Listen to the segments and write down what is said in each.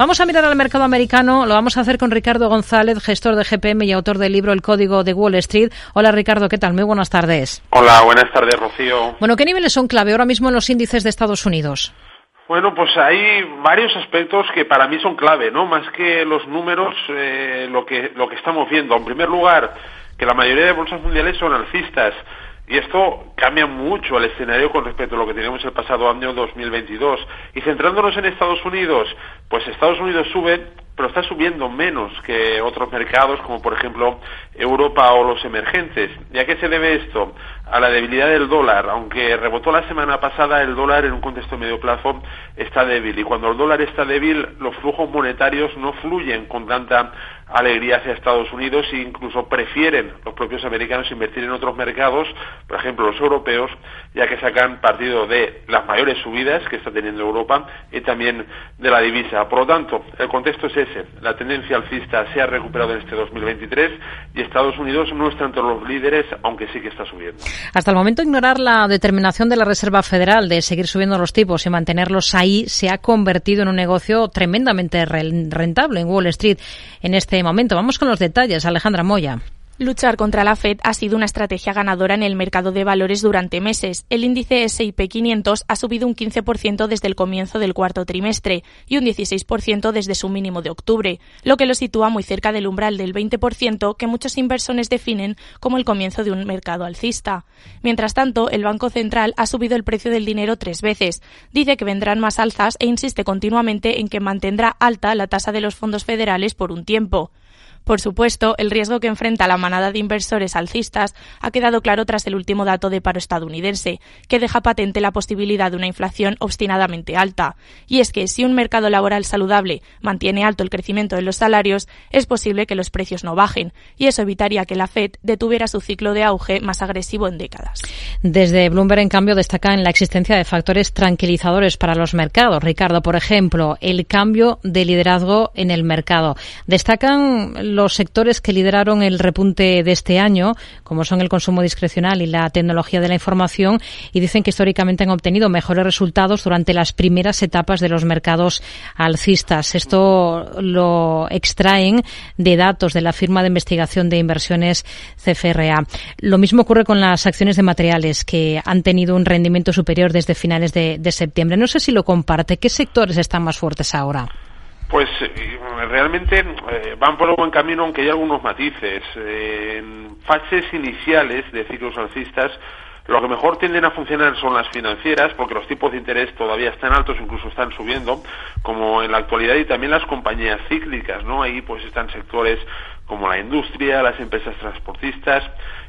Vamos a mirar al mercado americano. Lo vamos a hacer con Ricardo González, gestor de GPM y autor del libro El Código de Wall Street. Hola Ricardo, ¿qué tal? Muy buenas tardes. Hola, buenas tardes, Rocío. Bueno, ¿qué niveles son clave ahora mismo en los índices de Estados Unidos? Bueno, pues hay varios aspectos que para mí son clave, ¿no? Más que los números, eh, lo que lo que estamos viendo. En primer lugar, que la mayoría de bolsas mundiales son alcistas. Y esto cambia mucho el escenario con respecto a lo que teníamos el pasado año 2022. Y centrándonos en Estados Unidos, pues Estados Unidos sube, pero está subiendo menos que otros mercados, como por ejemplo Europa o los emergentes. ¿Y a qué se debe esto? A la debilidad del dólar. Aunque rebotó la semana pasada, el dólar en un contexto medio plazo está débil. Y cuando el dólar está débil, los flujos monetarios no fluyen con tanta alegría hacia Estados Unidos e incluso prefieren los propios americanos invertir en otros mercados, por ejemplo los europeos, ya que sacan partido de las mayores subidas que está teniendo Europa y también de la divisa. Por lo tanto, el contexto es ese. La tendencia alcista se ha recuperado en este 2023 y Estados Unidos no está entre los líderes, aunque sí que está subiendo. Hasta el momento, ignorar la determinación de la Reserva Federal de seguir subiendo los tipos y mantenerlos ahí se ha convertido en un negocio tremendamente rentable en Wall Street en este momento. Vamos con los detalles. Alejandra Moya. Luchar contra la Fed ha sido una estrategia ganadora en el mercado de valores durante meses. El índice S&P 500 ha subido un 15% desde el comienzo del cuarto trimestre y un 16% desde su mínimo de octubre, lo que lo sitúa muy cerca del umbral del 20% que muchos inversores definen como el comienzo de un mercado alcista. Mientras tanto, el Banco Central ha subido el precio del dinero tres veces. Dice que vendrán más alzas e insiste continuamente en que mantendrá alta la tasa de los fondos federales por un tiempo. Por supuesto, el riesgo que enfrenta la manada de inversores alcistas ha quedado claro tras el último dato de paro estadounidense, que deja patente la posibilidad de una inflación obstinadamente alta. Y es que si un mercado laboral saludable mantiene alto el crecimiento de los salarios, es posible que los precios no bajen, y eso evitaría que la Fed detuviera su ciclo de auge más agresivo en décadas. Desde Bloomberg, en cambio, destacan la existencia de factores tranquilizadores para los mercados. Ricardo, por ejemplo, el cambio de liderazgo en el mercado. Destacan los sectores que lideraron el repunte de este año, como son el consumo discrecional y la tecnología de la información, y dicen que históricamente han obtenido mejores resultados durante las primeras etapas de los mercados alcistas. Esto lo extraen de datos de la firma de investigación de inversiones CFRA. Lo mismo ocurre con las acciones de materiales, que han tenido un rendimiento superior desde finales de, de septiembre. No sé si lo comparte. ¿Qué sectores están más fuertes ahora? Pues eh, realmente eh, van por un buen camino, aunque hay algunos matices. Eh, en fases iniciales de ciclos alcistas, lo que mejor tienden a funcionar son las financieras, porque los tipos de interés todavía están altos, incluso están subiendo, como en la actualidad, y también las compañías cíclicas, ¿no? Ahí pues están sectores como la industria, las empresas transportistas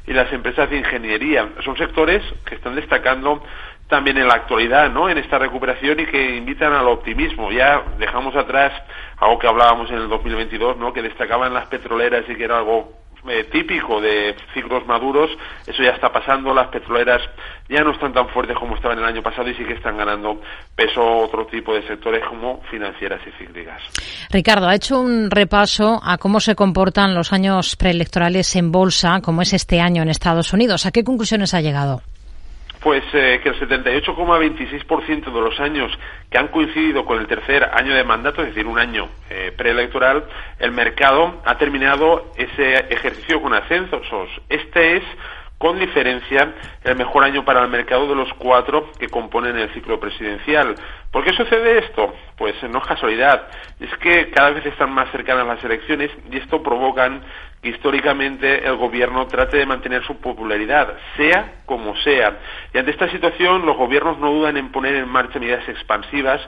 y las empresas de ingeniería. Son sectores que están destacando también en la actualidad, ¿no? En esta recuperación y que invitan al optimismo. Ya dejamos atrás algo que hablábamos en el 2022, ¿no? Que destacaban las petroleras y que era algo eh, típico de ciclos maduros, eso ya está pasando, las petroleras ya no están tan fuertes como estaban el año pasado y sí que están ganando peso otro tipo de sectores como financieras y cíclicas. Ricardo, ha hecho un repaso a cómo se comportan los años preelectorales en bolsa, como es este año en Estados Unidos. ¿A qué conclusiones ha llegado? Pues eh, que el 78,26% de los años que han coincidido con el tercer año de mandato, es decir, un año eh, preelectoral, el mercado ha terminado ese ejercicio con ascensos. Este es con diferencia el mejor año para el mercado de los cuatro que componen el ciclo presidencial. ¿Por qué sucede esto? Pues no es casualidad, es que cada vez están más cercanas las elecciones y esto provoca que históricamente el gobierno trate de mantener su popularidad, sea como sea. Y ante esta situación, los gobiernos no dudan en poner en marcha medidas expansivas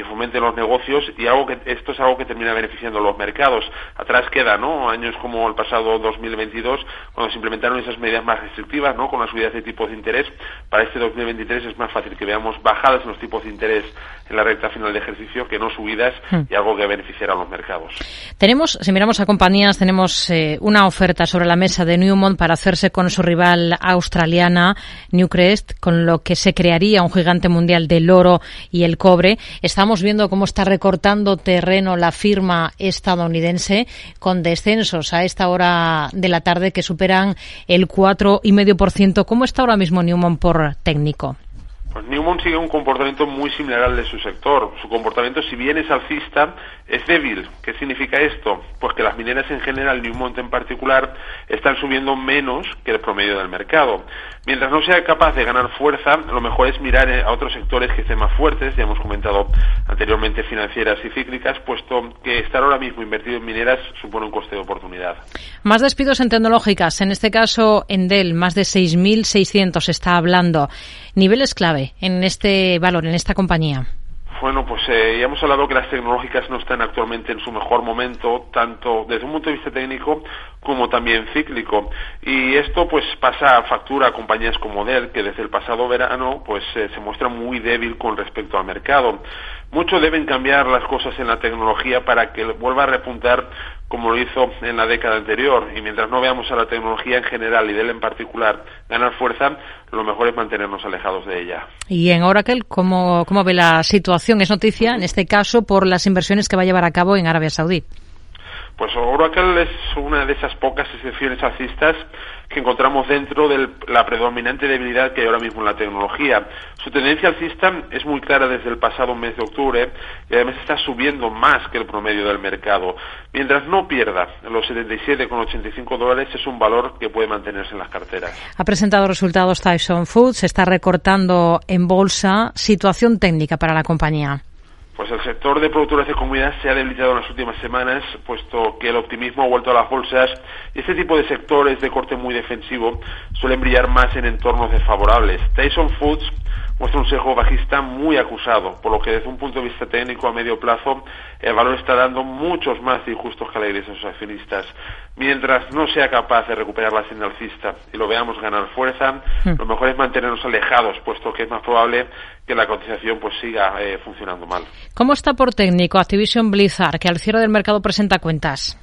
que fomenten los negocios y algo que esto es algo que termina beneficiando a los mercados. Atrás queda, ¿no? Años como el pasado 2022 cuando se implementaron esas medidas más restrictivas, ¿no? Con las subidas de tipos de interés. Para este 2023 es más fácil que veamos bajadas en los tipos de interés en la recta final de ejercicio que no subidas hmm. y algo que beneficiará a los mercados. Tenemos, si miramos a compañías, tenemos eh, una oferta sobre la mesa de Newmont para hacerse con su rival australiana Newcrest, con lo que se crearía un gigante mundial del oro y el cobre. Estamos viendo cómo está recortando terreno la firma estadounidense con descensos a esta hora de la tarde que superan el 4,5%. ¿Cómo está ahora mismo Newman por técnico? Pues Newmont sigue un comportamiento muy similar al de su sector. Su comportamiento, si bien es alcista, es débil. ¿Qué significa esto? Pues que las mineras en general, Newmont en particular, están subiendo menos que el promedio del mercado. Mientras no sea capaz de ganar fuerza, lo mejor es mirar a otros sectores que estén más fuertes, ya hemos comentado anteriormente financieras y cíclicas, puesto que estar ahora mismo invertido en mineras supone un coste de oportunidad. Más despidos en tecnológicas, en este caso en Dell, más de 6.600 está hablando. Niveles clave en este valor, en esta compañía. Bueno, pues eh, ya hemos hablado que las tecnológicas no están actualmente en su mejor momento, tanto desde un punto de vista técnico como también cíclico. Y esto pues pasa a factura a compañías como Dell, que desde el pasado verano pues eh, se muestra muy débil con respecto al mercado. Mucho deben cambiar las cosas en la tecnología para que vuelva a repuntar como lo hizo en la década anterior. Y mientras no veamos a la tecnología en general y de él en particular ganar fuerza, lo mejor es mantenernos alejados de ella. Y en Oracle, ¿cómo, cómo ve la situación? Es noticia, en este caso, por las inversiones que va a llevar a cabo en Arabia Saudí. Pues Oracle es una de esas pocas excepciones alcistas que encontramos dentro de la predominante debilidad que hay ahora mismo en la tecnología. Su tendencia alcista es muy clara desde el pasado mes de octubre y además está subiendo más que el promedio del mercado. Mientras no pierda los 77,85 dólares es un valor que puede mantenerse en las carteras. Ha presentado resultados Tyson Foods, está recortando en bolsa. Situación técnica para la compañía. Pues el sector de productores de comunidad se ha debilitado en las últimas semanas, puesto que el optimismo ha vuelto a las bolsas y este tipo de sectores de corte muy defensivo suelen brillar más en entornos desfavorables. Tyson Foods muestra un sesgo bajista muy acusado, por lo que desde un punto de vista técnico a medio plazo el valor está dando muchos más injustos que alegres a sus accionistas. Mientras no sea capaz de recuperar la señal alcista y lo veamos ganar fuerza, hmm. lo mejor es mantenernos alejados, puesto que es más probable que la cotización pues siga eh, funcionando mal. ¿Cómo está por técnico Activision Blizzard, que al cierre del mercado presenta cuentas?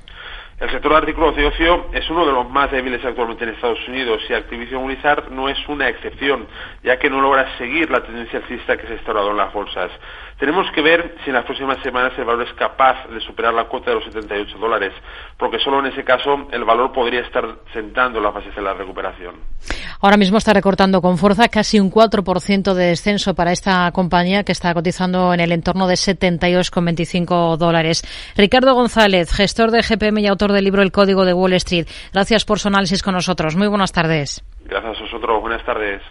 El sector de artículos de ocio es uno de los más débiles actualmente en Estados Unidos y Activision Blizzard no es una excepción, ya que no logra seguir la tendencia alcista que se ha instaurado en las bolsas. Tenemos que ver si en las próximas semanas el valor es capaz de superar la cuota de los 78 dólares, porque solo en ese caso el valor podría estar sentando las bases de la recuperación. Ahora mismo está recortando con fuerza casi un 4% de descenso para esta compañía que está cotizando en el entorno de 72,25 dólares. Ricardo González, gestor de GPM y del libro El Código de Wall Street. Gracias por su análisis con nosotros. Muy buenas tardes. Gracias a vosotros. Buenas tardes.